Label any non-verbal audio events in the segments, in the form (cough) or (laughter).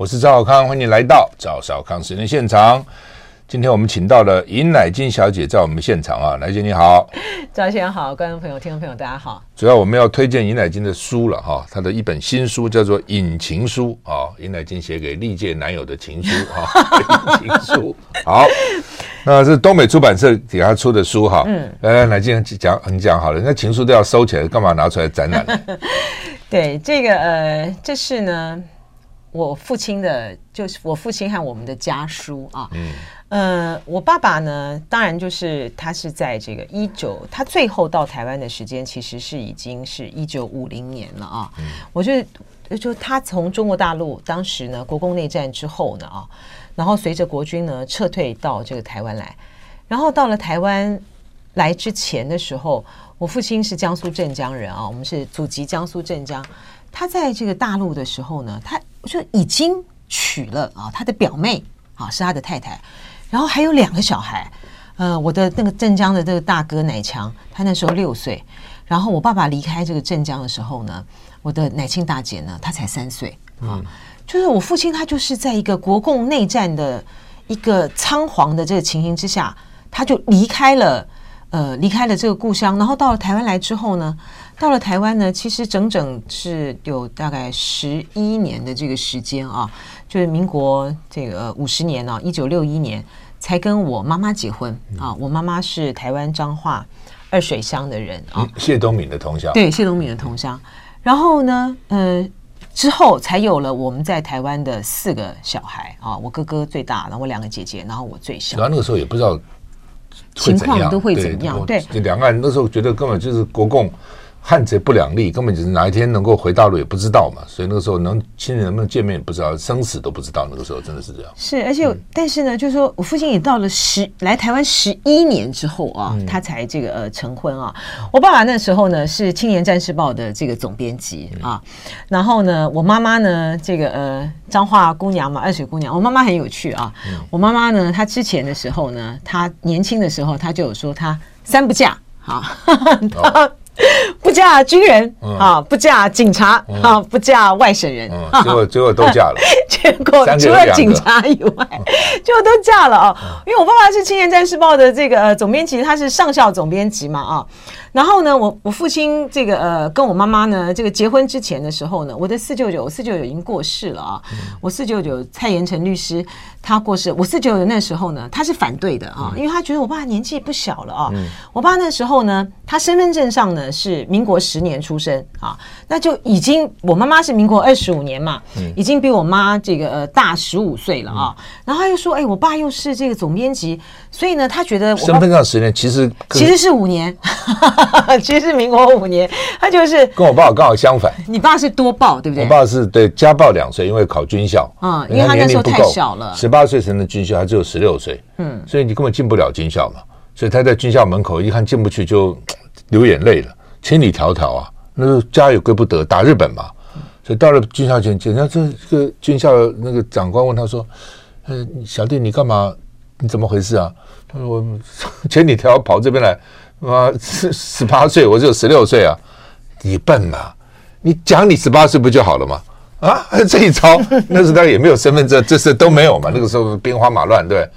我是赵小康，欢迎来到赵小康时间现场。今天我们请到了尹乃金小姐在我们现场啊，乃菁你好，赵先生好，观众朋友、听众朋友大家好。主要我们要推荐尹乃金的书了哈，她的一本新书叫做《引情书》啊，尹乃金写给历届男友的情书哈，(laughs) 引情书。好，那是东北出版社给他出的书哈。嗯，来，乃金讲你讲好了，那情书都要收起来，干嘛拿出来展览呢？(laughs) 对，这个呃，这是呢。我父亲的，就是我父亲和我们的家书啊。嗯。呃，我爸爸呢，当然就是他是在这个一九，他最后到台湾的时间其实是已经是一九五零年了啊。嗯。我觉得，就他从中国大陆当时呢，国共内战之后呢啊，然后随着国军呢撤退到这个台湾来，然后到了台湾来之前的时候，我父亲是江苏镇江人啊，我们是祖籍江苏镇江。他在这个大陆的时候呢，他就已经娶了啊，他的表妹啊是他的太太，然后还有两个小孩，呃，我的那个镇江的这个大哥乃强，他那时候六岁，然后我爸爸离开这个镇江的时候呢，我的乃亲大姐呢，她才三岁啊，就是我父亲他就是在一个国共内战的一个仓皇的这个情形之下，他就离开了，呃，离开了这个故乡，然后到了台湾来之后呢。到了台湾呢，其实整整是有大概十一年的这个时间啊，就是民国这个五十年啊，一九六一年才跟我妈妈结婚啊。我妈妈是台湾彰化二水乡的人啊，谢东敏的同乡。对，谢东敏的同乡。然后呢，呃，之后才有了我们在台湾的四个小孩啊，我哥哥最大，然后我两个姐姐，然后我最小。然后那个时候也不知道情况都会怎样，对，两岸那时候觉得根本就是国共。汉贼不两立，根本就是哪一天能够回大陆也不知道嘛，所以那个时候能亲人能不能见面也不知道，生死都不知道。那个时候真的是这样。是，而且、嗯、但是呢，就是说我父亲也到了十来台湾十一年之后啊，嗯、他才这个呃成婚啊。我爸爸那时候呢是《青年战士报》的这个总编辑啊，嗯、然后呢，我妈妈呢这个呃彰化姑娘嘛，二水姑娘。我妈妈很有趣啊，嗯、我妈妈呢，她之前的时候呢，她年轻的时候，她就有说她三不嫁啊。哦 (laughs) 不嫁军人啊，不嫁警察啊，不嫁外省人，结果结果都嫁了。(laughs) 结果除了警察以外，(laughs) 结果都嫁了啊。因为我爸爸是《青年战士报》的这个总编辑，他是上校总编辑嘛啊。然后呢，我我父亲这个呃，跟我妈妈呢，这个结婚之前的时候呢，我的四舅舅，我四舅舅已经过世了啊。我四舅舅蔡延成律师他过世，我四舅舅那时候呢，他是反对的啊，因为他觉得我爸年纪不小了啊。我爸那时候呢，他身份证上呢是民国十年出生啊，那就已经我妈妈是民国二十五年嘛，已经比我妈这个呃大十五岁了啊。然后他又说，哎，我爸又是这个总编辑，所以呢，他觉得身份证十年其实其实是五年。(laughs) 其实是民国五年，他就是跟我爸刚好相反。你爸是多报，对不对？我爸是对家暴两岁，因为考军校啊，因为他那时候太小了，十八岁才能军校，他只有十六岁，嗯，所以你根本进不了军校嘛。所以他在军校门口一看进不去，就流眼泪了，千里迢迢啊，那时候家也归不得，打日本嘛。所以到了军校前，人家这个军校那个长官问他说：“呃，小弟你干嘛？你怎么回事啊？”他说：“我千里迢迢跑这边来。”啊，十十八岁，我只有十六岁啊！你笨嘛？你讲你十八岁不就好了吗？啊，这一招，那时他也没有身份证，这事都没有嘛。那个时候兵荒马乱，对，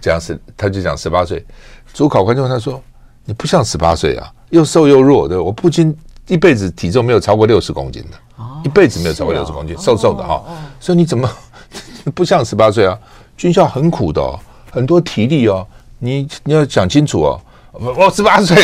讲是他就讲十八岁。主考官就问他说：“你不像十八岁啊，又瘦又弱的。我父亲一辈子体重没有超过六十公斤的，一辈子没有超过六十公斤，瘦瘦的哈。所以你怎么 (laughs) 不像十八岁啊？军校很苦的，哦，很多体力哦，你你要讲清楚哦。”我十八岁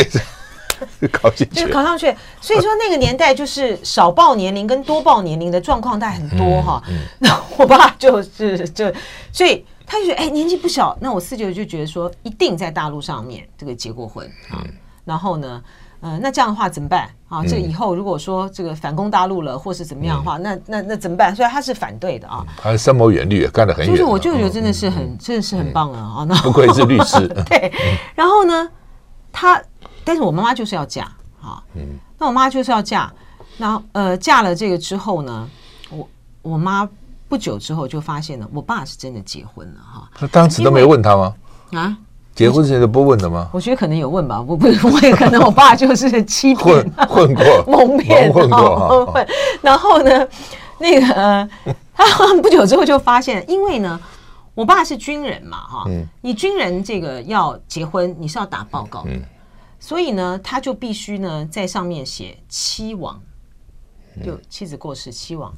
考进去，就考上去。所以说那个年代就是少报年龄跟多报年龄的状况大概很多哈。那我爸就是就，所以他就觉得哎年纪不小。那我四舅就觉得说一定在大陆上面这个结过婚啊。然后呢，呃，那这样的话怎么办啊？这以后如果说这个反攻大陆了，或是怎么样的话，那那那怎么办？所以他是反对的啊。他深谋远虑，干得很远。就是我舅舅真的是很真的是很棒啊啊。那不愧是律师。(laughs) 对，(laughs) 然后呢？他，但是我妈妈就是要嫁啊，嗯，那我妈就是要嫁，然后呃，嫁了这个之后呢，我我妈不久之后就发现了，我爸是真的结婚了哈。他当时都没有问他吗？啊，结婚之前都不问的吗？我觉得可能有问吧，我不 (laughs) 我也可能我爸就是欺骗混混过蒙骗蒙混。(laughs) 然后呢，那个 (laughs) 他不久之后就发现，因为呢，我爸是军人嘛，哈，你军人这个要结婚，你是要打报告的，所以呢，他就必须呢在上面写妻亡，就妻子过世妻亡。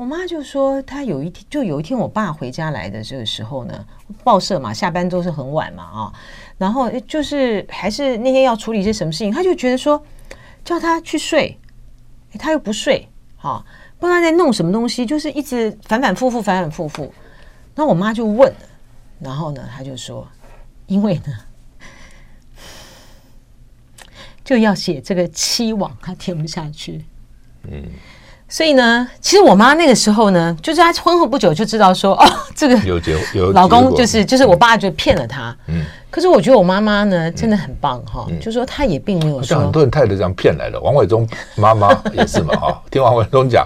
我妈就说，她有一天就有一天，我爸回家来的这个时候呢，报社嘛，下班都是很晚嘛啊，然后就是还是那天要处理一些什么事情，他就觉得说叫他去睡，他又不睡，哈，不知道在弄什么东西，就是一直反反复复，反反复复。那我妈就问，然后呢，他就说，因为呢，就要写这个期望，他填不下去，嗯。所以呢，其实我妈那个时候呢，就是她婚后不久就知道说，哦，(laughs) 这个有结有老公就是就是我爸就骗了她。嗯。可是我觉得我妈妈呢真的很棒哈，就是说她也并没有说。像很多人太太这样骗来的，王伟忠妈妈也是嘛哈。(laughs) 听王伟忠讲，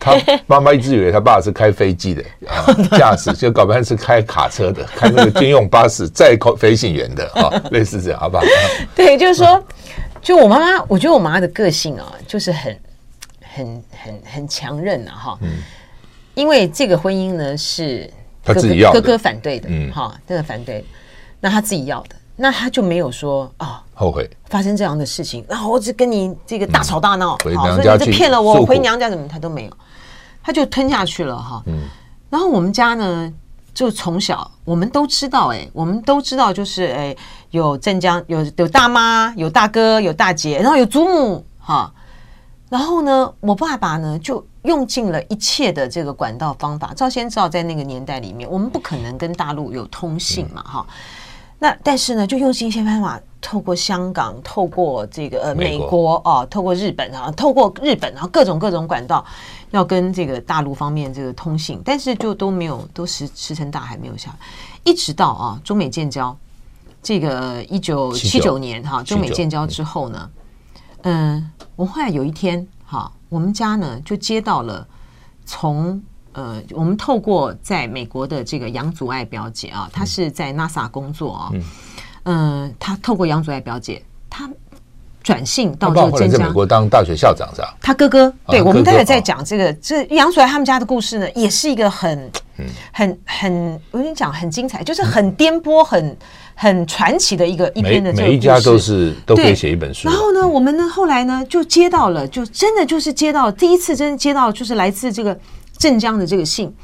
他 (laughs) 妈妈一直以为他爸是开飞机的啊，驾驶就搞半天是开卡车的，开那个军用巴士载飞行员的啊，类似这样，好不好？对，就是说，就我妈妈，我觉得我妈妈的个性啊，就是很。很很很强韧啊，哈，嗯，因为这个婚姻呢是哥哥他自己要哥哥反对的，嗯，哈，这个反对，那他自己要的，那他就没有说啊、哦、后悔。发生这样的事情，然后我只跟你这个大吵大闹，嗯、好，所以你就骗了我，回娘家怎么他都没有，他就吞下去了哈，嗯，然后我们家呢就从小我们都知道，哎，我们都知道就是哎有镇江有有大妈有大哥有大姐，然后有祖母哈。然后呢，我爸爸呢就用尽了一切的这个管道方法。赵先知道，在那个年代里面，我们不可能跟大陆有通信嘛，哈、嗯。那但是呢，就用尽一些办法，透过香港，透过这个呃美国，哦，透过日本啊，透过日本，然后各种各种管道，要跟这个大陆方面这个通信，但是就都没有，都石石沉大海，没有下来。一直到啊，中美建交，这个一九七九年哈，中美建交之后呢。嗯，我后来有一天，哈，我们家呢就接到了从呃，我们透过在美国的这个杨祖爱表姐啊，她是在 NASA 工作啊，嗯，她透过杨祖爱表姐，她转性到这个镇江，在美国当大学校长是吧？他哥哥，对，我们待会在讲这个，这杨祖爱他们家的故事呢，也是一个很、很、很，我跟你讲，很精彩，就是很颠簸，很。很传奇的一个一篇的这个故事，每一家都是都可以写一本书。然后呢，我们呢后来呢就接到了，就真的就是接到第一次，真的接到就是来自这个镇江的这个信。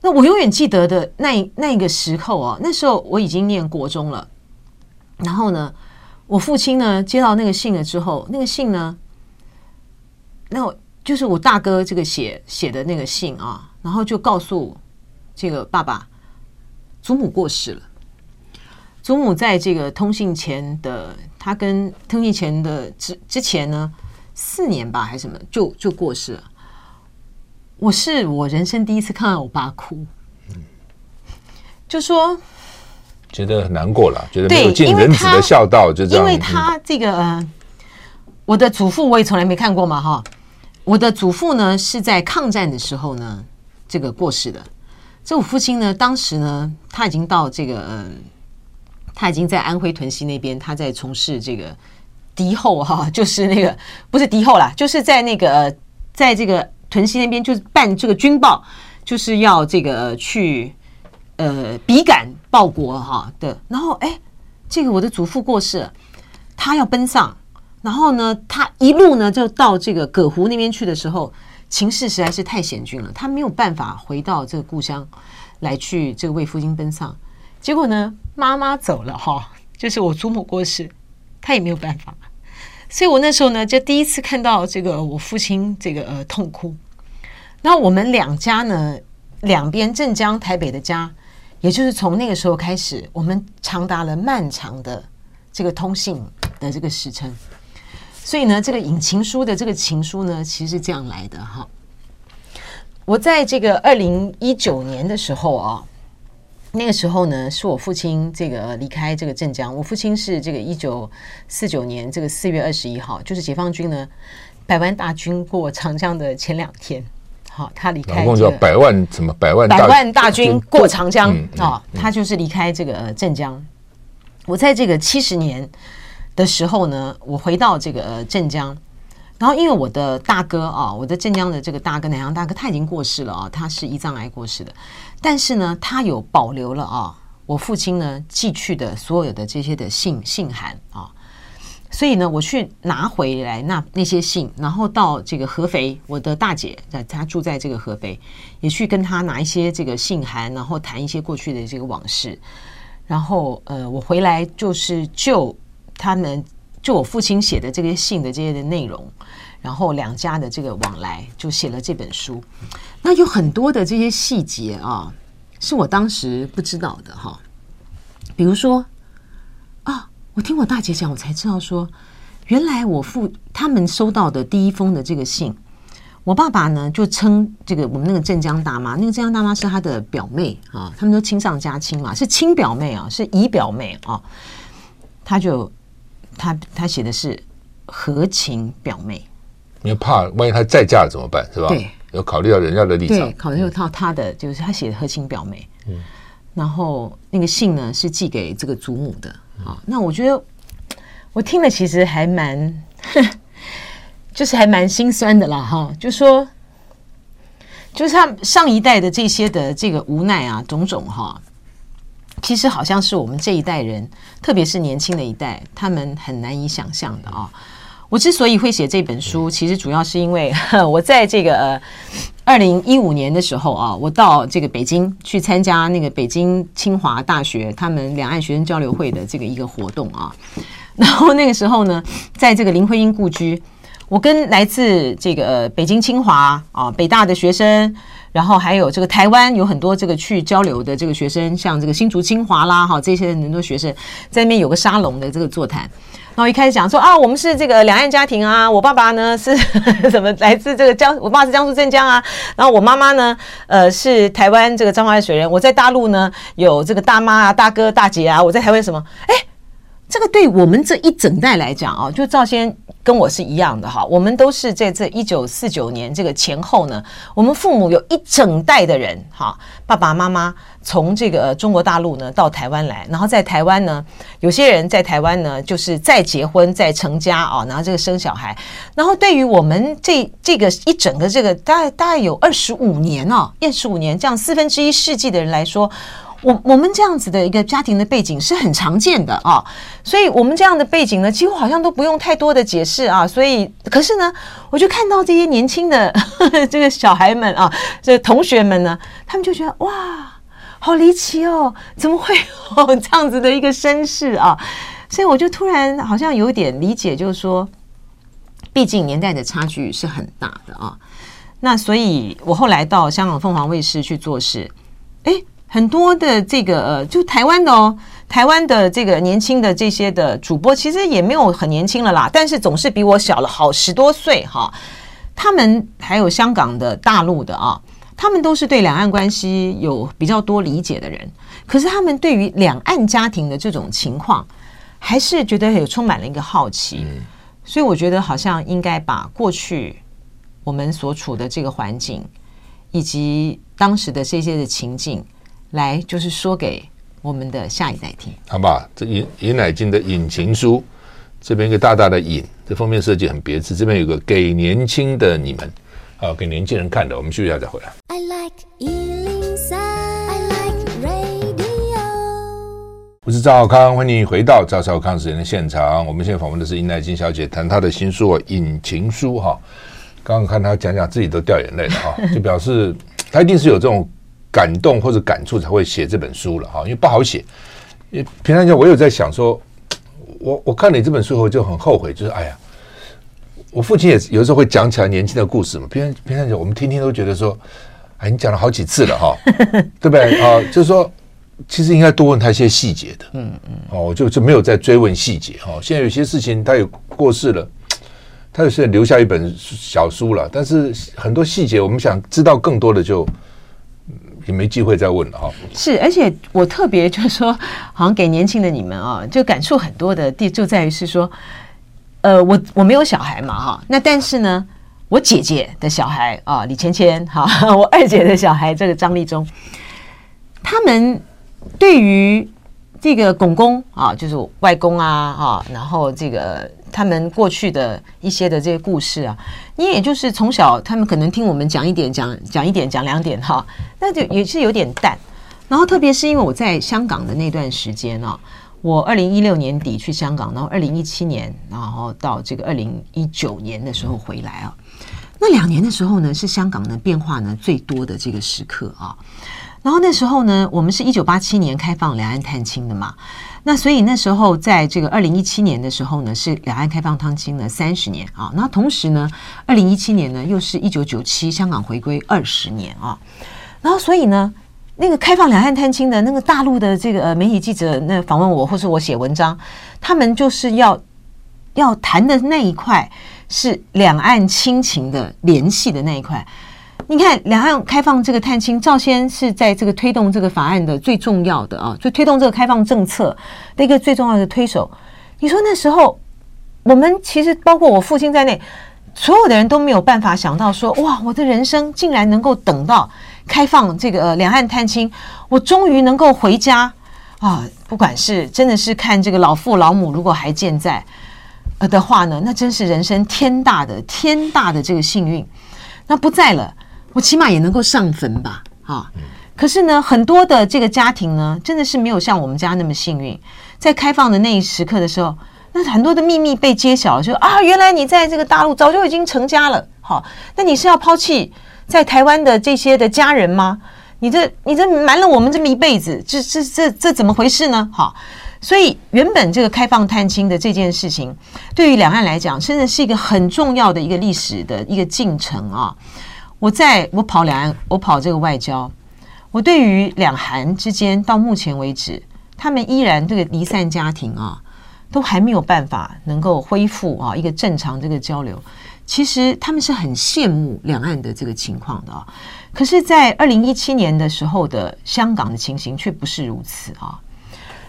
那我永远记得的那那个时候啊，那时候我已经念国中了。然后呢，我父亲呢接到那个信了之后，那个信呢，那我就是我大哥这个写写的那个信啊，然后就告诉这个爸爸，祖母过世了。祖母在这个通信前的，他跟通信前的之之前呢，四年吧还是什么，就就过世了。我是我人生第一次看到我爸哭，就说觉得很难过了，觉得没有尽人子的孝道，就这样。因为他这个，呃，我的祖父我也从来没看过嘛，哈。我的祖父呢是在抗战的时候呢，这个过世的。这我父亲呢，当时呢他已经到这个，呃。他已经在安徽屯溪那边，他在从事这个敌后哈，(laughs) 就是那个不是敌后啦，就是在那个在这个屯溪那边，就是办这个军报，就是要这个去呃笔杆报国哈的。然后哎，这个我的祖父过世了，他要奔丧，然后呢，他一路呢就到这个葛湖那边去的时候，情势实在是太险峻了，他没有办法回到这个故乡来去这个为父亲奔丧。结果呢，妈妈走了哈，就是我祖母过世，他也没有办法，所以我那时候呢，就第一次看到这个我父亲这个呃痛哭。那我们两家呢，两边镇江、台北的家，也就是从那个时候开始，我们长达了漫长的这个通信的这个时辰。所以呢，这个引情书的这个情书呢，其实是这样来的哈。我在这个二零一九年的时候啊。那个时候呢，是我父亲这个离开这个镇江。我父亲是这个一九四九年这个四月二十一号，就是解放军呢百万大军过长江的前两天。好，他离开。共叫百万什么百万百万大军过长江啊，他就是离开这个镇江。我在这个七十年的时候呢，我回到这个镇江，然后因为我的大哥啊，我的镇江的这个大哥南洋大哥他已经过世了啊，他是胰脏癌过世的，但是呢，他有保留了啊，我父亲呢寄去的所有的这些的信信函啊。所以呢，我去拿回来那那些信，然后到这个合肥，我的大姐在她住在这个合肥，也去跟她拿一些这个信函，然后谈一些过去的这个往事。然后呃，我回来就是就他们就我父亲写的这些信的这些的内容，然后两家的这个往来，就写了这本书。那有很多的这些细节啊，是我当时不知道的哈，比如说啊。我听我大姐讲，我才知道说，原来我父他们收到的第一封的这个信，我爸爸呢就称这个我们那个镇江大妈，那个镇江大妈是他的表妹啊，他们都亲上加亲嘛，是亲表妹啊，是姨表妹啊，他就他他写的是合情表妹，因为怕万一他再嫁了怎么办，是吧？对，有考虑到人家的立场，对，考虑到他的就是他写的合情表妹，嗯，然后那个信呢是寄给这个祖母的。啊，那我觉得我听了其实还蛮，(laughs) 就是还蛮心酸的啦，哈，就说，就是他上一代的这些的这个无奈啊，种种哈，其实好像是我们这一代人，特别是年轻的一代，他们很难以想象的啊。我之所以会写这本书，其实主要是因为 (laughs) 我在这个呃二零一五年的时候啊，我到这个北京去参加那个北京清华大学他们两岸学生交流会的这个一个活动啊。(laughs) 然后那个时候呢，在这个林徽因故居，我跟来自这个北京清华啊、北大的学生，然后还有这个台湾有很多这个去交流的这个学生，像这个新竹清华啦哈，这些很多学生在那边有个沙龙的这个座谈。然后一开始讲说啊，我们是这个两岸家庭啊，我爸爸呢是什么来自这个江，我爸是江苏镇江啊，然后我妈妈呢，呃是台湾这个彰化水人，我在大陆呢有这个大妈啊、大哥、大姐啊，我在台湾什么？哎，这个对我们这一整代来讲啊，就赵先。跟我是一样的哈，我们都是在这一九四九年这个前后呢，我们父母有一整代的人哈，爸爸妈妈从这个中国大陆呢到台湾来，然后在台湾呢，有些人在台湾呢就是再结婚再成家啊，然后这个生小孩，然后对于我们这这个一整个这个大概大概有二十五年哦，二十五年这样四分之一世纪的人来说。我我们这样子的一个家庭的背景是很常见的啊，所以我们这样的背景呢，几乎好像都不用太多的解释啊。所以，可是呢，我就看到这些年轻的呵 (laughs) 呵这个小孩们啊，这同学们呢，他们就觉得哇，好离奇哦，怎么会有 (laughs) 这样子的一个身世啊？所以我就突然好像有点理解，就是说，毕竟年代的差距是很大的啊。那所以我后来到香港凤凰卫视去做事，哎。很多的这个呃，就台湾的哦，台湾的这个年轻的这些的主播，其实也没有很年轻了啦，但是总是比我小了好十多岁哈。他们还有香港的、大陆的啊，他们都是对两岸关系有比较多理解的人，可是他们对于两岸家庭的这种情况，还是觉得有充满了一个好奇。所以我觉得好像应该把过去我们所处的这个环境，以及当时的这些的情境。来，就是说给我们的下一代听，好吧？这尹尹乃菁的《引情书》，这边一个大大的“引”，这封面设计很别致。这边有个给年轻的你们，啊，给年轻人看的。我们休息一下再回来。I like 103，I like radio。我是赵少康，欢迎回到赵少康时间的现场。我们现在访问的是尹乃金小姐，谈她的新书《引情书》哈。刚刚看她讲讲，自己都掉眼泪了哈，就表示她一定是有这种。感动或者感触才会写这本书了哈，因为不好写。因平常讲，我有在想说，我我看你这本书后就很后悔，就是哎呀，我父亲也有时候会讲起来年轻的故事嘛。平常平常讲，我们听听都觉得说，哎，你讲了好几次了哈，(laughs) 对不对啊？就是说，其实应该多问他一些细节的，嗯嗯，哦，我就就没有再追问细节哈。现在有些事情他有过世了，他有现在留下一本小书了，但是很多细节我们想知道更多的就。也没机会再问了哈。是，而且我特别就是说，好像给年轻的你们啊，就感触很多的地，就在于是说，呃，我我没有小孩嘛哈，那但是呢，我姐姐的小孩啊，李芊芊哈，(laughs) 我二姐的小孩这个张立忠，他们对于这个公公啊，就是外公啊，啊，然后这个他们过去的一些的这些故事啊，你也就是从小他们可能听我们讲一点，讲讲一点，讲两点哈，那就也是有点淡。然后特别是因为我在香港的那段时间啊，我二零一六年底去香港，然后二零一七年，然后到这个二零一九年的时候回来啊，那两年的时候呢，是香港的变化呢最多的这个时刻啊。然后那时候呢，我们是一九八七年开放两岸探亲的嘛，那所以那时候在这个二零一七年的时候呢，是两岸开放探亲的三十年啊。那同时呢，二零一七年呢，又是一九九七香港回归二十年啊。然后所以呢，那个开放两岸探亲的那个大陆的这个媒体记者那访问我，或是我写文章，他们就是要要谈的那一块是两岸亲情的联系的那一块。你看，两岸开放这个探亲，赵先是在这个推动这个法案的最重要的啊，就推动这个开放政策的一个最重要的推手。你说那时候，我们其实包括我父亲在内，所有的人都没有办法想到说，哇，我的人生竟然能够等到开放这个两岸探亲，我终于能够回家啊！不管是真的是看这个老父老母如果还健在呃的话呢，那真是人生天大的天大的这个幸运。那不在了。我起码也能够上坟吧，啊！可是呢，很多的这个家庭呢，真的是没有像我们家那么幸运。在开放的那一时刻的时候，那很多的秘密被揭晓了，就啊，原来你在这个大陆早就已经成家了，好，那你是要抛弃在台湾的这些的家人吗？你这你这瞒了我们这么一辈子，这这这这怎么回事呢？好，所以原本这个开放探亲的这件事情，对于两岸来讲，真的是一个很重要的一个历史的一个进程啊。我在我跑两岸，我跑这个外交，我对于两韩之间到目前为止，他们依然这个离散家庭啊，都还没有办法能够恢复啊一个正常这个交流。其实他们是很羡慕两岸的这个情况的啊。可是，在二零一七年的时候的香港的情形却不是如此啊。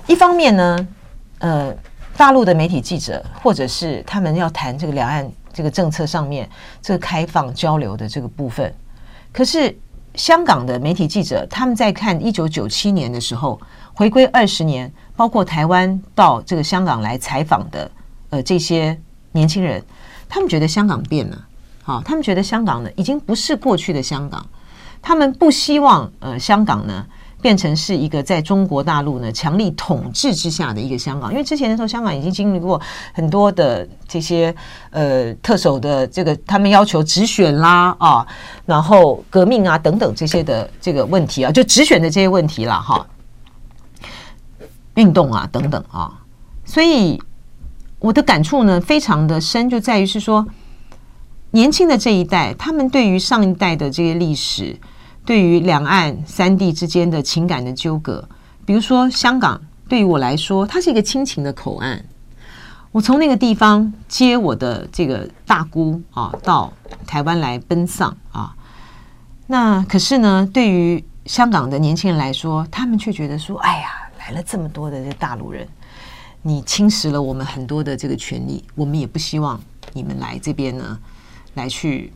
一方面呢，呃，大陆的媒体记者或者是他们要谈这个两岸。这个政策上面，这个开放交流的这个部分，可是香港的媒体记者他们在看一九九七年的时候，回归二十年，包括台湾到这个香港来采访的呃这些年轻人，他们觉得香港变了，好，他们觉得香港呢已经不是过去的香港，他们不希望呃香港呢。变成是一个在中国大陆呢强力统治之下的一个香港，因为之前的时候，香港已经经历过很多的这些呃特首的这个他们要求直选啦啊，然后革命啊等等这些的这个问题啊，就直选的这些问题了哈，运动啊等等啊，所以我的感触呢非常的深，就在于是说年轻的这一代，他们对于上一代的这些历史。对于两岸三地之间的情感的纠葛，比如说香港，对于我来说，它是一个亲情的口岸。我从那个地方接我的这个大姑啊，到台湾来奔丧啊。那可是呢，对于香港的年轻人来说，他们却觉得说：“哎呀，来了这么多的这大陆人，你侵蚀了我们很多的这个权利，我们也不希望你们来这边呢，来去。”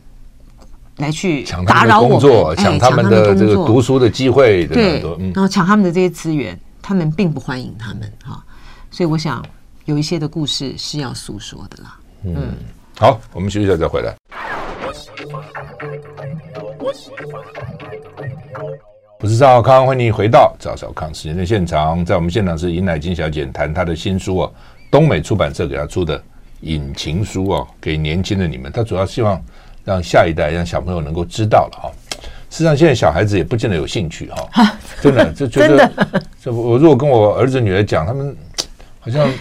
来去打扰工作，抢他们的这个读书的机会，对，然后抢他们的这些资源，他们并不欢迎他们哈。所以我想有一些的故事是要诉说的啦。嗯，好，我们休息一下再回来。我是赵少康，欢迎你回到赵少康时间的现场。在我们现场是尹乃金小姐谈她的新书哦，东美出版社给她出的《引情书》哦，给年轻的你们。她主要希望。让下一代，让小朋友能够知道了哈。实际上，现在小孩子也不见得有兴趣哈。(laughs) 真的，(laughs) 就觉得这我如果跟我儿子女儿讲，他们好像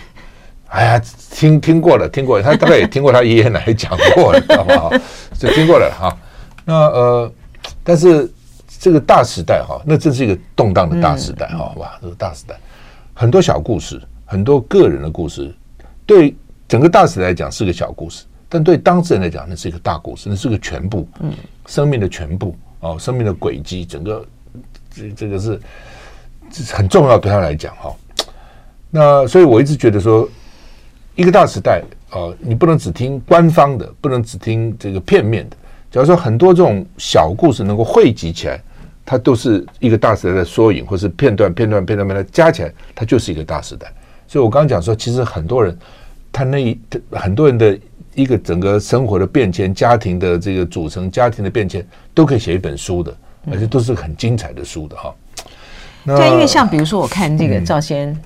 哎呀，听听过了，听过了，他大概也听过他爷爷奶奶讲过了，好不好？(laughs) 就听过了哈。那呃，但是这个大时代哈，那这是一个动荡的大时代哈，哇，这个大时代，很多小故事，很多个人的故事，对整个大时代来讲是个小故事。但对当事人来讲，那是一个大故事，那是个全部，嗯，生命的全部哦，生命的轨迹，整个这这个是很重要，对他来讲哈。那所以我一直觉得说，一个大时代啊，你不能只听官方的，不能只听这个片面的。假如说很多这种小故事能够汇集起来，它都是一个大时代的缩影，或是片段、片段、片段、片段加起来，它就是一个大时代。所以我刚刚讲说，其实很多人他那一很多人的一个整个生活的变迁、家庭的这个组成、家庭的变迁，都可以写一本书的，而且都是很精彩的书的哈。对，因为像比如说，我看这个赵先。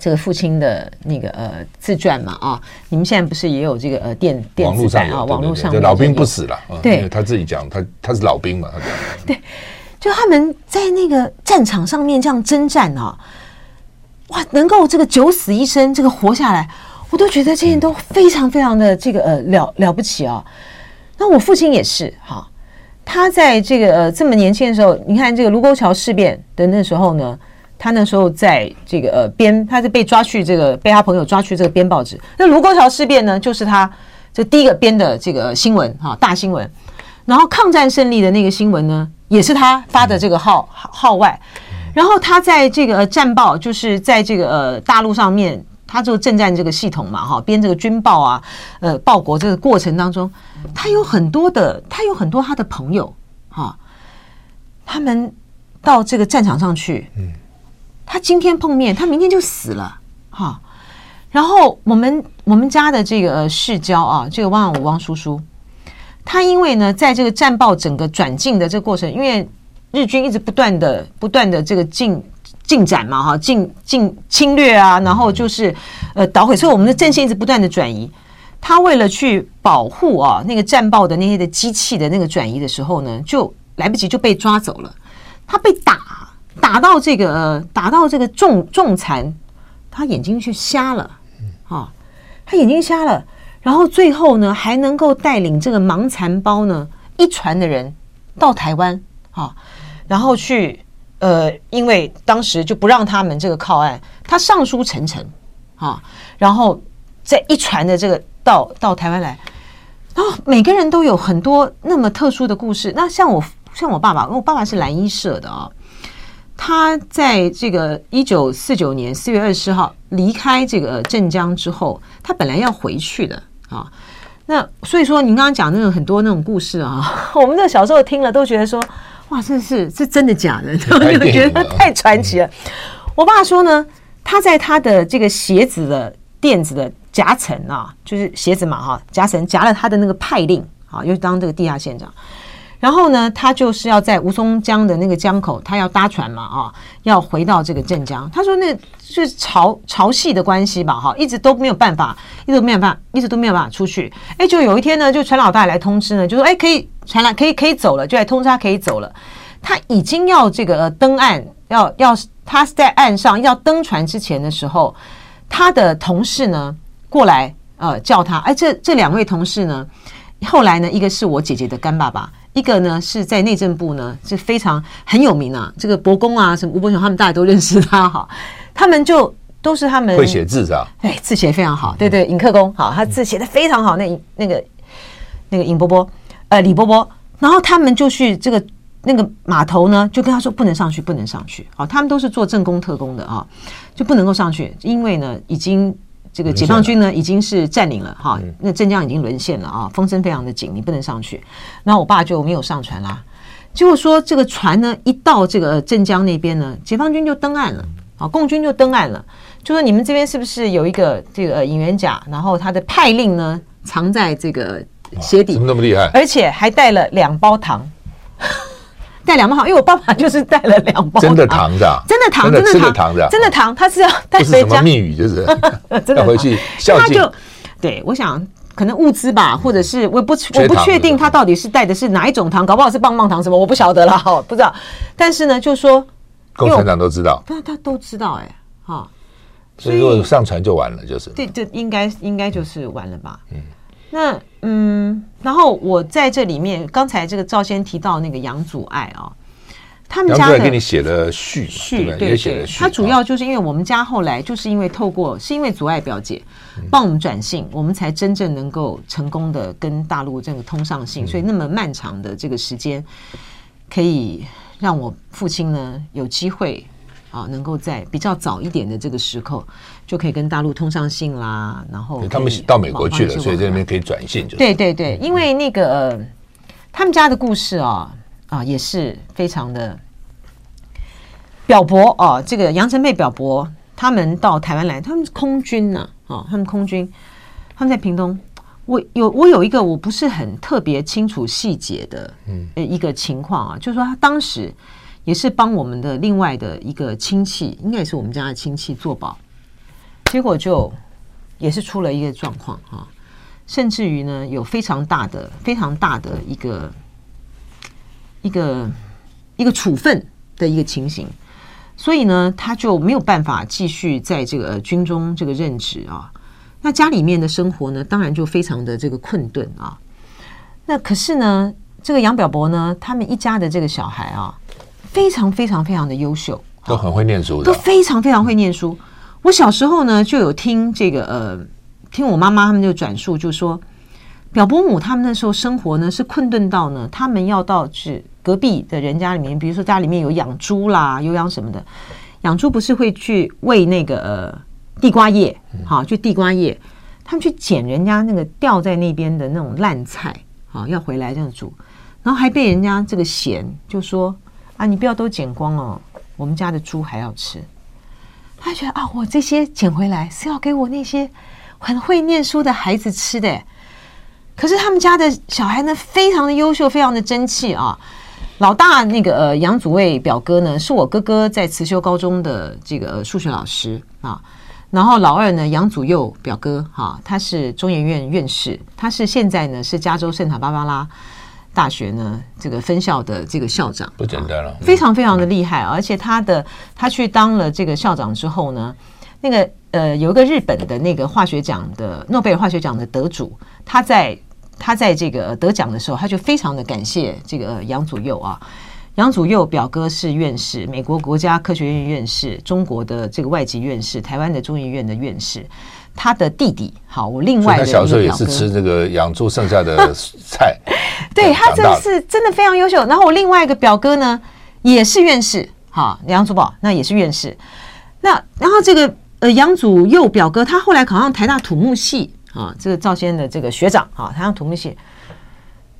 这个父亲的那个呃自传嘛啊，你们现在不是也有这个呃电电子版啊？网络上，老兵不死了，对，他自己讲，他他是老兵嘛，他讲。对，就他们在那个战场上面这样征战啊，哇，能够这个九死一生，这个活下来，我都觉得这些都非常非常的这个呃了了不起啊。那我父亲也是哈，他在这个呃这么年轻的时候，你看这个卢沟桥事变的那时候呢。他那时候在这个呃编，他是被抓去这个被他朋友抓去这个编报纸。那卢沟桥事变呢，就是他这第一个编的这个新闻哈，大新闻。然后抗战胜利的那个新闻呢，也是他发的这个号号外。然后他在这个战报，就是在这个呃大陆上面，他做政战这个系统嘛哈，编这个军报啊，呃报国这个过程当中，他有很多的，他有很多他的朋友哈，他们到这个战场上去，嗯。他今天碰面，他明天就死了，哈。然后我们我们家的这个世交啊，这个汪洋武汪叔叔，他因为呢，在这个战报整个转进的这个过程，因为日军一直不断的不断的这个进进展嘛，哈，进进侵略啊，然后就是呃捣毁，所以我们的阵线一直不断的转移。他为了去保护啊那个战报的那些的机器的那个转移的时候呢，就来不及就被抓走了，他被打。打到这个，打到这个重重残，他眼睛却瞎了，啊，他眼睛瞎了，然后最后呢，还能够带领这个盲残包呢一船的人到台湾，啊，然后去，呃，因为当时就不让他们这个靠岸，他上书陈诚，啊，然后在一船的这个到到台湾来，然后每个人都有很多那么特殊的故事。那像我像我爸爸，因为我爸爸是蓝衣社的啊。他在这个一九四九年四月二十四号离开这个镇江之后，他本来要回去的啊。那所以说，您刚刚讲那种很多那种故事啊，(laughs) 我们那小时候听了都觉得说，哇，这是是真的假的？(laughs) 我就觉得太传奇了。我爸说呢，他在他的这个鞋子的垫子的夹层啊，就是鞋子嘛哈，夹层夹了他的那个派令啊，又当这个地下县长。然后呢，他就是要在吴淞江的那个江口，他要搭船嘛，啊，要回到这个镇江。他说那是潮潮汐的关系吧，哈，一直都没有办法，一直都没有办法，一直都没有办法出去。哎，就有一天呢，就船老大来通知呢，就说哎，可以船来可以可以走了，就来通知他可以走了。他已经要这个登岸，要要他在岸上要登船之前的时候，他的同事呢过来呃叫他，哎，这这两位同事呢，后来呢，一个是我姐姐的干爸爸。一个呢是在内政部呢是非常很有名啊，这个伯公啊，什么吴伯雄他们大家都认识他哈，(laughs) 他们就都是他们会写字啊，哎，字写非常好，对对，尹克公好，他字写的非常好，那那个那个尹伯伯，呃，李伯伯，然后他们就去这个那个码头呢，就跟他说不能上去，不能上去，好，他们都是做正工特工的啊，就不能够上去，因为呢已经。这个解放军呢已经是占领了哈，那镇江已经沦陷了啊，风声非常的紧，你不能上去。然后我爸就没有上船啦。结果说这个船呢一到这个镇江那边呢，解放军就登岸了啊，共军就登岸了，就说你们这边是不是有一个这个引援甲，然后他的派令呢藏在这个鞋底，怎么那么厉害？而且还带了两包糖。带两包糖，因为我爸爸就是带了两包真的糖的，真的糖，真的糖的，真的糖，他是要带什么密语，就是？(laughs) 要回去孝敬。他就对，我想可能物资吧，或者是我不我不确定他到底是带的是哪一种糖，搞不好是棒棒糖什么，我不晓得了哈，不知道。但是呢，就说共产党都知道，他他都知道哎，哈，所以如果上船就完了，就是对，这应该应该就是完了吧，嗯。那嗯，然后我在这里面，刚才这个赵先提到那个杨祖爱啊、哦，他们家的给你写了序，序对对，对，他主要就是因为我们家后来就是因为透过是因为祖爱表姐帮我们转信，我们才真正能够成功的跟大陆这个通上信，所以那么漫长的这个时间，可以让我父亲呢有机会。啊，能够在比较早一点的这个时刻，就可以跟大陆通上信啦。然后他们到美国去了，所以这边可以转信。就对对对，因为那个他们家的故事啊，啊，也是非常的表伯啊。这个杨成佩表伯他们到台湾来，他们是空军呢啊，他们空军他们在屏东。我有我有一个我不是很特别清楚细节的嗯一个情况啊，就是说他当时也是帮我们的另外的一个亲戚，应该也是我们家的亲戚做保，结果就也是出了一个状况啊。甚至于呢，有非常大的、非常大的一个一个一个处分的一个情形，所以呢，他就没有办法继续在这个军中这个任职啊。那家里面的生活呢，当然就非常的这个困顿啊。那可是呢，这个杨表伯呢，他们一家的这个小孩啊，非常非常非常的优秀，都很会念书的，都非常非常会念书。我小时候呢，就有听这个呃。听我妈妈他们就转述，就说表伯母他们那时候生活呢是困顿到呢，他们要到去隔壁的人家里面，比如说家里面有养猪啦，有养什么的，养猪不是会去喂那个呃地瓜叶，好，就地瓜叶，他们去捡人家那个掉在那边的那种烂菜，好，要回来这样煮，然后还被人家这个嫌，就说啊，你不要都捡光哦，我们家的猪还要吃。他觉得啊，我这些捡回来是要给我那些。很会念书的孩子吃的，可是他们家的小孩呢，非常的优秀，非常的争气啊。老大那个杨祖卫表哥呢，是我哥哥在慈修高中的这个数学老师啊。然后老二呢杨祖佑表哥哈，他是中研院院士，他是现在呢是加州圣塔芭芭拉大学呢这个分校的这个校长，不简单了，非常非常的厉害，而且他的他去当了这个校长之后呢，那个。呃，有一个日本的那个化学奖的诺贝尔化学奖的得主，他在他在这个得奖的时候，他就非常的感谢这个杨祖佑啊。杨祖佑表哥是院士，美国国家科学院院士，中国的这个外籍院士，台湾的中医院的院士。他的弟弟，好，我另外的他小时候也是吃这个养猪剩下的 (laughs) 菜，对他真的是真的非常优秀。然后我另外一个表哥呢，也是院士，哈，杨祖宝那也是院士。那然后这个。呃，杨祖佑表哥，他后来考上台大土木系啊，这个赵先生的这个学长啊，台大土木系，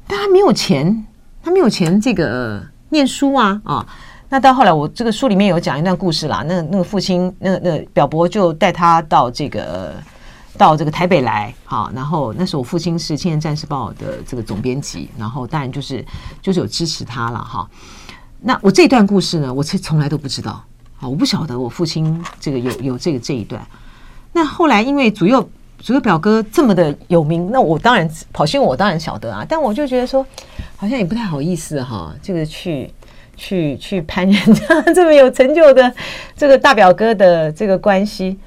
但他没有钱，他没有钱这个、呃、念书啊啊。那到后来，我这个书里面有讲一段故事啦。那那个父亲，那那表伯就带他到这个到这个台北来，好，然后那时候我父亲是《青年战士报》的这个总编辑，然后当然就是就是有支持他了哈。那我这段故事呢，我是从来都不知道。我不晓得我父亲这个有有这个这一段。那后来因为祖佑祖佑表哥这么的有名，那我当然跑新闻我当然晓得啊。但我就觉得说，好像也不太好意思哈，这个去去去攀人家 (laughs) 这么有成就的这个大表哥的这个关系。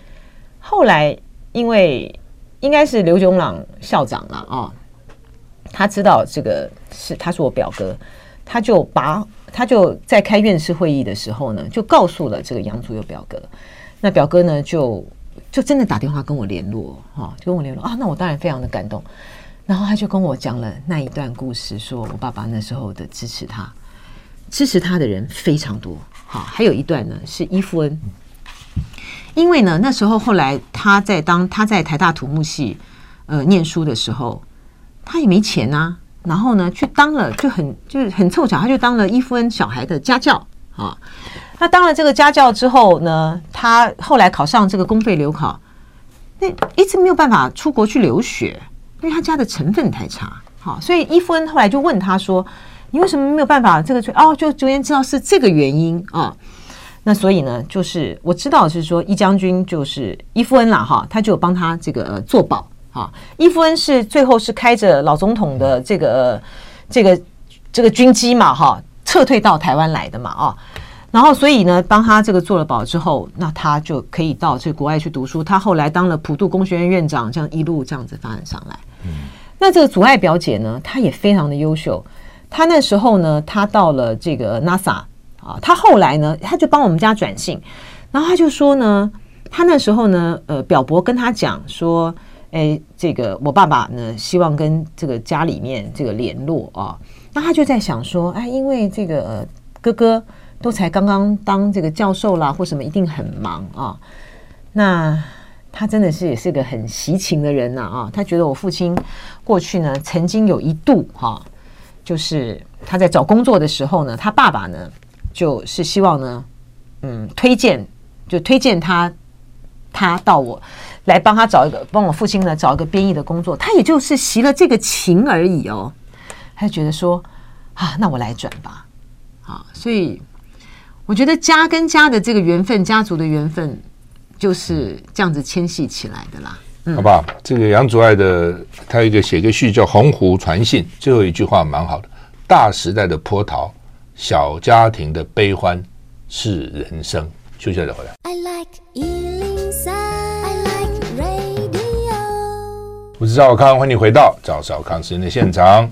后来因为应该是刘炯朗校长了啊，他知道这个是他是我表哥，他就把。他就在开院士会议的时候呢，就告诉了这个杨祖佑表哥，那表哥呢就就真的打电话跟我联络，哈，就跟我联络啊，那我当然非常的感动，然后他就跟我讲了那一段故事，说我爸爸那时候的支持他，支持他的人非常多，好，还有一段呢是伊夫恩，因为呢那时候后来他在当他在台大土木系呃念书的时候，他也没钱啊。然后呢，去当了就很就是很凑巧，他就当了伊夫恩小孩的家教啊。他当了这个家教之后呢，他后来考上这个公费留考，那一直没有办法出国去留学，因为他家的成分太差。好，所以伊夫恩后来就问他说：“你为什么没有办法这个去？”哦，就昨天知道是这个原因啊。那所以呢，就是我知道是说伊将军就是伊夫恩啦，哈，他就帮他这个做保。啊，伊夫恩是最后是开着老总统的这个这个这个军机嘛，哈，撤退到台湾来的嘛，啊，然后所以呢，帮他这个做了保之后，那他就可以到这个国外去读书。他后来当了普渡工学院院长，这样一路这样子发展上来。嗯，那这个祖爱表姐呢，她也非常的优秀。他那时候呢，他到了这个 NASA 啊，他后来呢，他就帮我们家转信，然后他就说呢，他那时候呢，呃，表伯跟他讲说。哎，这个我爸爸呢，希望跟这个家里面这个联络啊。那他就在想说，哎，因为这个、哥哥都才刚刚当这个教授啦，或什么一定很忙啊。那他真的是也是个很惜情的人呐啊。他觉得我父亲过去呢，曾经有一度哈、就是他在找工作的时候呢，他爸爸呢就是希望呢，嗯，推荐就推荐他他到我来帮他找一个帮我父亲呢找一个编译的工作，他也就是习了这个情而已哦，他就觉得说啊，那我来转吧，啊，所以我觉得家跟家的这个缘分，家族的缘分就是这样子牵系起来的啦。好不好？这个杨祖爱的，他有一个写个序叫《鸿鹄传信》，最后一句话蛮好的：大时代的波涛，小家庭的悲欢是人生。休息再回来。I like 103, I like radio。我是赵少康，欢迎回到赵少康时间的现场。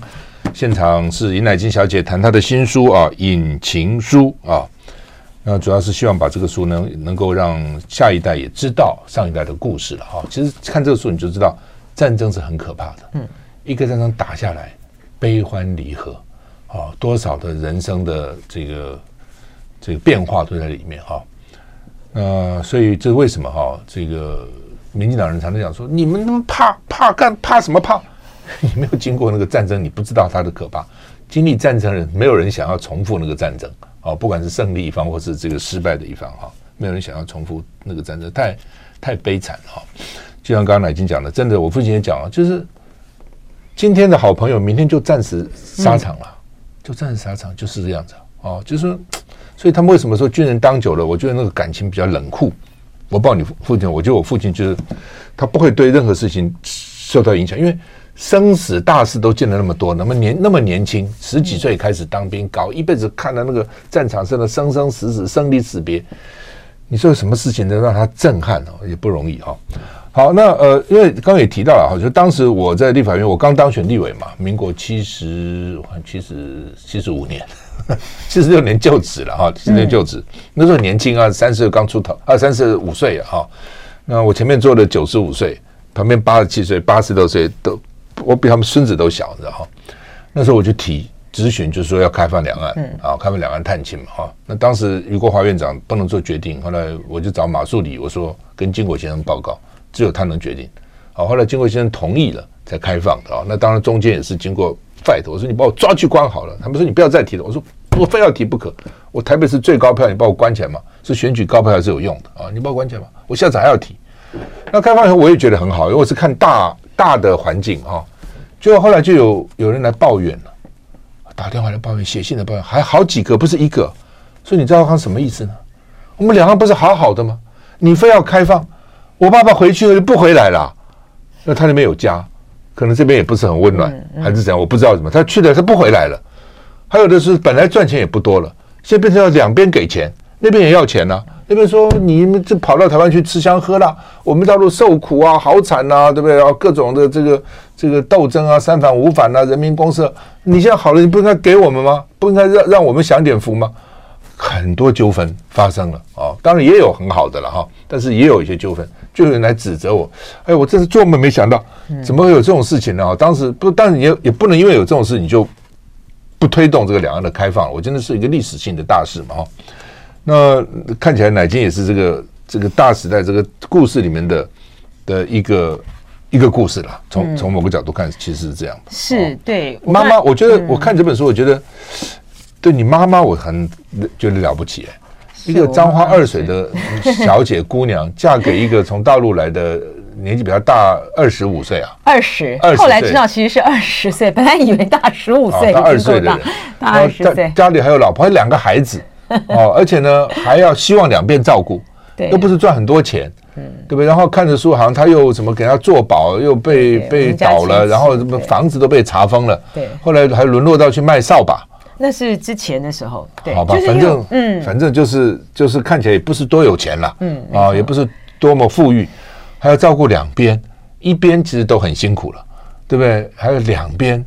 现场是尹乃金小姐谈她的新书啊，《隐情书》啊。那主要是希望把这个书能能够让下一代也知道上一代的故事了哈。其实看这个书你就知道，战争是很可怕的。嗯，一个战争打下来，悲欢离合，啊，多少的人生的这个这个变化都在里面哈。那所以这为什么哈？这个民进党人常常讲说，你们那么怕怕干怕什么怕？(laughs) 你没有经过那个战争，你不知道它的可怕。经历战争的人，没有人想要重复那个战争。哦，不管是胜利一方或是这个失败的一方，哈，没有人想要重复那个战争，太太悲惨了哈。就像刚刚已经讲了，真的，我父亲也讲了，就是今天的好朋友，明天就战死沙场了，就战死沙场，就是这样子哦。就是，所以他们为什么说军人当久了，我觉得那个感情比较冷酷。我抱你父亲，我觉得我父亲就是他不会对任何事情受到影响，因为。生死大事都见了那么多，那么年那么年轻，十几岁开始当兵，搞一辈子看到那个战场上的生生死死、生离死别，你说有什么事情能让他震撼哦？也不容易哈。好，那呃，因为刚刚也提到了哈，就当时我在立法院，我刚当选立委嘛，民国七十七十七十五年，(laughs) 七十六年就职了哈，七十六年就职，那时候年轻啊，三十刚出头，二三十五岁啊哈。那我前面坐的九十五岁，旁边八十七岁、八十多岁都。我比他们孙子都小，你知道哈？那时候我就提咨询，就是说要开放两岸，啊，开放两岸探亲嘛，哈。那当时余国华院长不能做决定，后来我就找马树礼，我说跟金国先生报告，只有他能决定。好，后来金国先生同意了，才开放的啊。那当然中间也是经过 fight，我说你把我抓去关好了，他们说你不要再提了，我说我非要提不可。我台北市最高票，你把我关起来嘛？是选举高票还是有用的啊？你把我关起来嘛？我下次还要提。那开放以后我也觉得很好，因为我是看大。大的环境啊，就后来就有有人来抱怨了，打电话来抱怨，写信来抱怨，还好几个，不是一个。所以你知道他什么意思呢？我们两岸不是好好的吗？你非要开放，我爸爸回去了就不回来了。那他那边有家，可能这边也不是很温暖，还是怎样？我不知道怎么，他去了他不回来了。还有的是本来赚钱也不多了，现在变成要两边给钱，那边也要钱呢、啊。那边说你们这跑到台湾去吃香喝辣，我们大陆受苦啊，好惨呐，对不对？然后各种的这个这个斗争啊，三反五反啊，人民公社，你现在好了，你不应该给我们吗？不应该让让我们享点福吗？很多纠纷发生了啊，当然也有很好的了哈，但是也有一些纠纷，就有人来指责我，哎，我真是做梦没想到，怎么会有这种事情呢？啊，当时不，当然也也不能因为有这种事你就不推动这个两岸的开放，我真的是一个历史性的大事嘛，哈。那看起来乃金也是这个这个大时代这个故事里面的的一个一个故事了。从从某个角度看，其实是这样的。是对妈妈，我觉得我看这本书，我觉得对你妈妈我很觉得了不起欸。一个沾花二水的 (laughs) 小姐姑娘，嫁给一个从大陆来的年纪比较大二十五岁啊，二十，后来知道其实是二十岁，本来以为大十五岁，大二十岁的人，大二十岁，家里还有老婆，还有两个孩子。(laughs) 哦，而且呢，还要希望两边照顾，对，又不是赚很多钱，嗯，对不对？然后看着书，好像他又什么给他做保，又被被倒了，然后什么房子都被查封了，对，后来还沦落到去卖扫把，那是之前的时候，对，好吧，反正嗯，反正就是就是看起来也不是多有钱了，嗯，啊，也不是多么富裕，还要照顾两边，一边其实都很辛苦了，对不对？还有两边，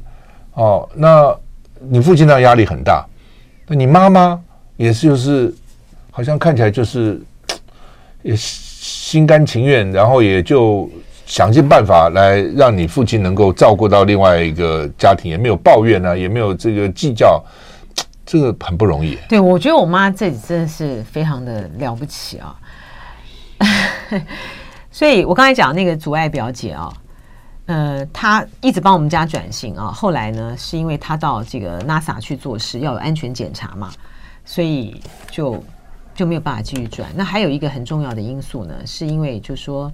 哦，那你父亲那压力很大，那你妈妈？也是，就是好像看起来就是 (tsk) 也心甘情愿，然后也就想尽办法来让你父亲能够照顾到另外一个家庭，也没有抱怨啊，也没有这个计较，(tsk) 这个很不容易。对，我觉得我妈这里真的是非常的了不起啊。(laughs) 所以我刚才讲那个阻碍表姐啊，呃，她一直帮我们家转型啊。后来呢，是因为她到这个 NASA 去做事，要有安全检查嘛，所以就就没有办法继续转。那还有一个很重要的因素呢，是因为就说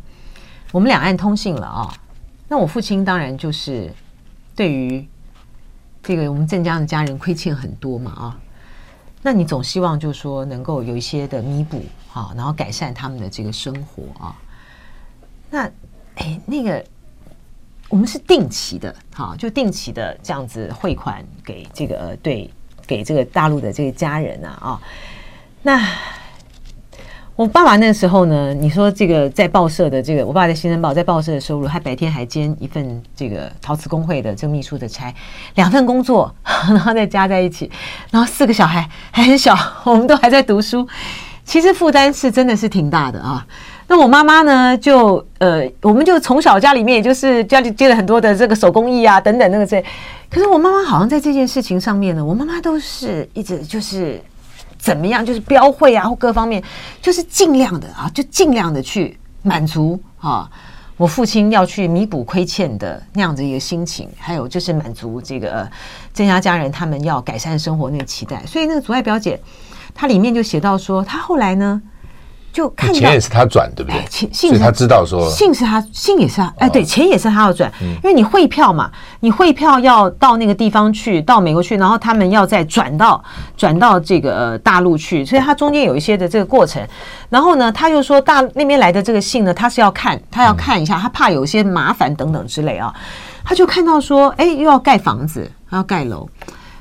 我们两岸通信了啊。那我父亲当然就是对于这个我们镇江的家人亏欠很多嘛啊。那你总希望就是说能够有一些的弥补啊，然后改善他们的这个生活啊。那哎，那个。我们是定期的，哈，就定期的这样子汇款给这个对，给这个大陆的这个家人啊，啊，那我爸爸那时候呢，你说这个在报社的这个，我爸爸在《新生报》在报社的收入，他白天还兼一份这个陶瓷工会的这个秘书的差，两份工作，(laughs) 然后再加在一起，然后四个小孩还很小，我们都还在读书，其实负担是真的是挺大的啊。那我妈妈呢？就呃，我们就从小家里面，也就是家里接了很多的这个手工艺啊，等等那个这。可是我妈妈好像在这件事情上面呢，我妈妈都是一直就是怎么样，就是标会啊，或各方面，就是尽量的啊，就尽量的去满足啊，我父亲要去弥补亏欠的那样子一个心情，还有就是满足这个郑家家人他们要改善生活那个期待。所以那个祖爱表姐，她里面就写到说，她后来呢。就看钱也是他转，对不对？钱，所以他知道说，信是他，信也是他。哎，对，钱也是他要转，因为你汇票嘛，你汇票要到那个地方去，到美国去，然后他们要再转到转到这个大陆去，所以他中间有一些的这个过程。然后呢，他又说大那边来的这个信呢，他是要看，他要看一下，他怕有些麻烦等等之类啊。他就看到说，哎，又要盖房子，还要盖楼，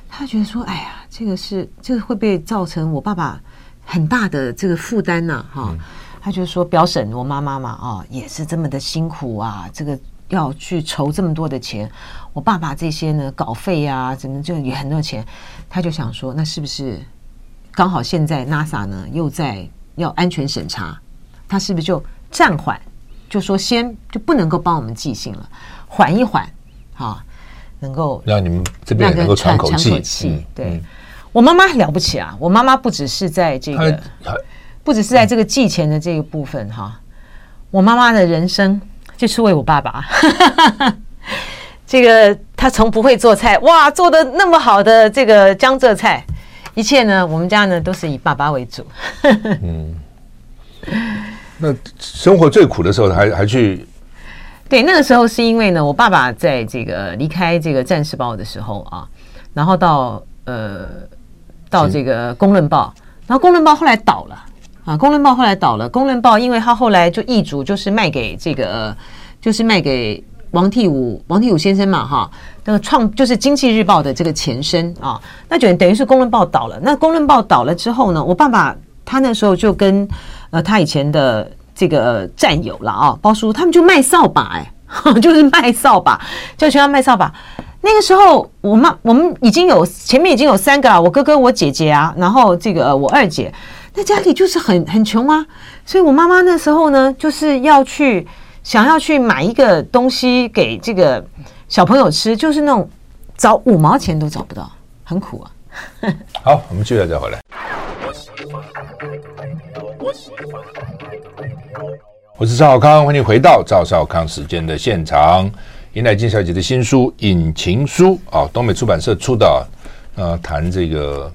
他觉得说，哎呀，这个是这个会不会造成我爸爸？很大的这个负担呢，哈，他就说表婶，我妈妈嘛，啊，也是这么的辛苦啊，这个要去筹这么多的钱，我爸爸这些呢稿费啊，怎么就也很多钱，他就想说，那是不是刚好现在 NASA 呢又在要安全审查，他是不是就暂缓，就说先就不能够帮我们寄信了，缓一缓，啊，能够让你们这边能够喘口气，嗯、对。嗯我妈妈了不起啊！我妈妈不只是在这个，不只是在这个寄钱的这个部分哈。我妈妈的人生就是为我爸爸。(laughs) 这个她从不会做菜，哇，做的那么好的这个江浙菜，一切呢，我们家呢都是以爸爸为主。嗯，那生活最苦的时候还还去？(laughs) 对，那个时候是因为呢，我爸爸在这个离开这个《战士报》的时候啊，然后到呃。到这个《公论报》，然后《公论报》后来倒了啊，《公论报》后来倒了，《公论报》因为他后来就易主，就是卖给这个，就是卖给王替武，王替武先生嘛，哈，那个创就是《经济日报》的这个前身啊，那就等于是《公论报》倒了。那《公论报》倒了之后呢，我爸爸他那时候就跟呃他以前的这个战友了啊，包叔他们就卖扫把，哎，(laughs) 就是卖扫把，叫全要卖扫把。那个时候，我妈我们已经有前面已经有三个了，我哥哥、我姐姐啊，然后这个我二姐，那家里就是很很穷啊，所以我妈妈那时候呢，就是要去想要去买一个东西给这个小朋友吃，就是那种找五毛钱都找不到，很苦啊。好，我们接着再回来。我是赵少康，欢迎回到赵少康时间的现场。尹乃菁小姐的新书《引情书》啊，东美出版社出的，呃，谈这个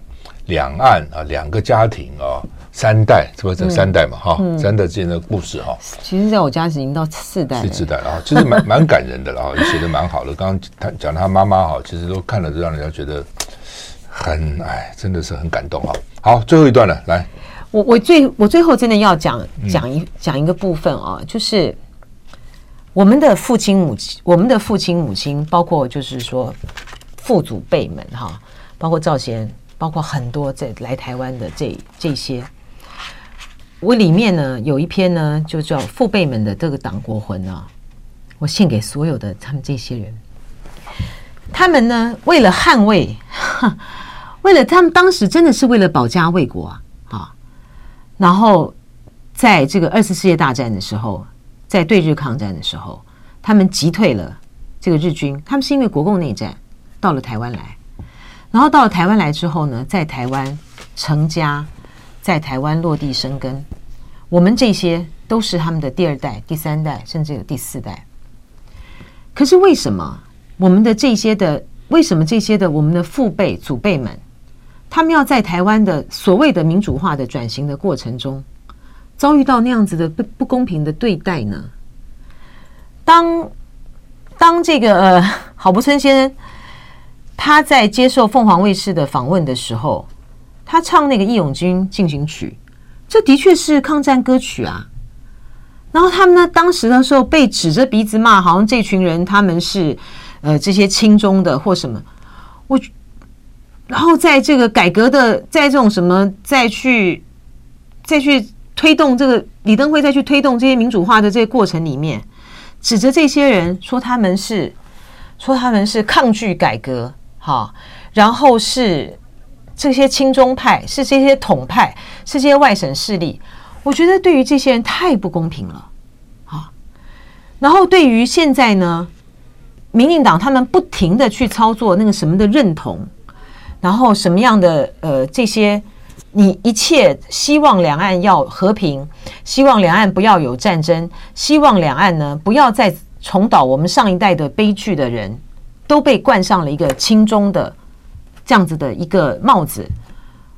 两岸啊，两个家庭啊，三代，是不是这三代嘛？哈、三代之间的故事哈。其实，在我家已经到四代了，四代了啊，其实蛮 (laughs) 蛮感人的了啊，写的蛮好的。刚刚他讲他妈妈哈，其实都看了，都让人家觉得很哎，真的是很感动啊。好，最后一段了，来，我我最我最后真的要讲讲一讲一个部分啊，就是。我们的父亲母亲，我们的父亲母亲，包括就是说父祖辈们哈，包括赵贤，包括很多在来台湾的这这些，我里面呢有一篇呢，就叫父辈们的这个党国魂啊，我献给所有的他们这些人，他们呢为了捍卫，(laughs) 为了他们当时真的是为了保家卫国啊，啊，然后在这个二次世界大战的时候。在对日抗战的时候，他们击退了这个日军。他们是因为国共内战到了台湾来，然后到了台湾来之后呢，在台湾成家，在台湾落地生根。我们这些都是他们的第二代、第三代，甚至有第四代。可是为什么我们的这些的，为什么这些的我们的父辈祖辈们，他们要在台湾的所谓的民主化的转型的过程中，遭遇到那样子的不不公平的对待呢？当当这个呃郝柏村先生他在接受凤凰卫视的访问的时候，他唱那个《义勇军进行曲》，这的确是抗战歌曲啊。然后他们呢，当时的时候被指着鼻子骂，好像这群人他们是呃这些亲中的或什么。我然后在这个改革的，在这种什么再去再去推动这个李登辉再去推动这些民主化的这个过程里面，指着这些人说他们是说他们是抗拒改革，哈，然后是这些亲中派，是这些统派，是这些外省势力。我觉得对于这些人太不公平了，啊！然后对于现在呢，民进党他们不停的去操作那个什么的认同，然后什么样的呃这些，你一切希望两岸要和平，希望两岸不要有战争，希望两岸呢不要再重蹈我们上一代的悲剧的人，都被冠上了一个亲中的这样子的一个帽子，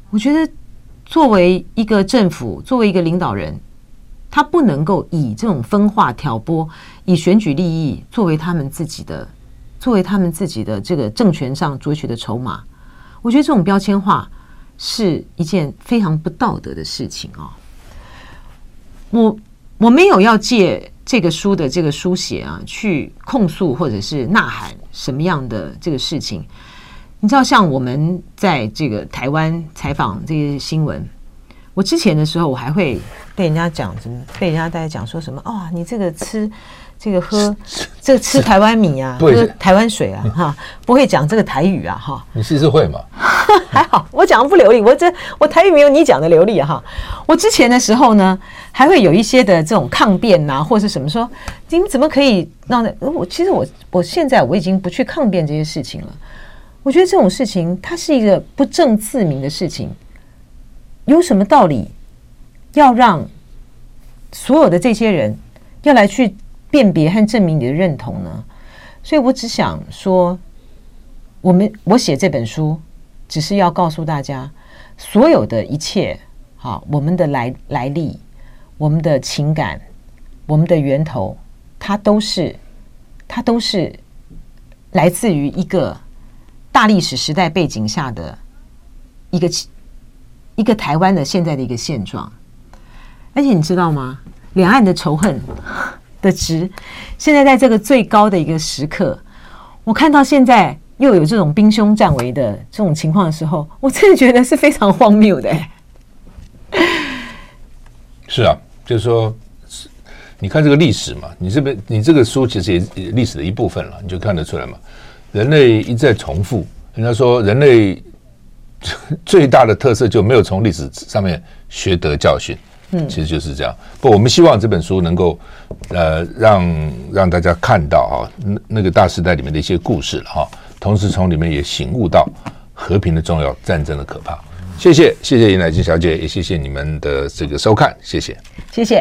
我觉得。作为一个政府，作为一个领导人，他不能够以这种分化挑拨，以选举利益作为他们自己的，作为他们自己的这个政权上攫取的筹码。我觉得这种标签化是一件非常不道德的事情啊！我我没有要借这个书的这个书写啊，去控诉或者是呐喊什么样的这个事情。你知道，像我们在这个台湾采访这些新闻，我之前的时候，我还会被人家讲什么？被人家大家讲说什么？哦，你这个吃这个喝这个吃台湾米啊，喝台湾水啊，哈，不会讲这个台语啊，哈。你试试会吗？还好，我讲的不流利，我这我台语没有你讲的流利哈。我之前的时候呢，还会有一些的这种抗辩呐，或是什么说，你们怎么可以让我？其实我我现在我已经不去抗辩这些事情了。我觉得这种事情，它是一个不正自明的事情，有什么道理要让所有的这些人要来去辨别和证明你的认同呢？所以我只想说，我们我写这本书，只是要告诉大家，所有的一切，好，我们的来来历，我们的情感，我们的源头，它都是，它都是来自于一个。大历史时代背景下的一个一个台湾的现在的一个现状，而且你知道吗？两岸的仇恨的值，现在在这个最高的一个时刻，我看到现在又有这种兵凶战危的这种情况的时候，我真的觉得是非常荒谬的。(laughs) 是啊，就是说，你看这个历史嘛，你这边你这个书其实也历史的一部分了，你就看得出来嘛。人类一再重复，人家说人类 (laughs) 最大的特色就没有从历史上面学得教训，嗯，其实就是这样。不，我们希望这本书能够呃让让大家看到啊，那那个大时代里面的一些故事哈，同时从里面也醒悟到和平的重要，战争的可怕。谢谢，谢谢尹乃金小姐，也谢谢你们的这个收看，谢谢，谢谢。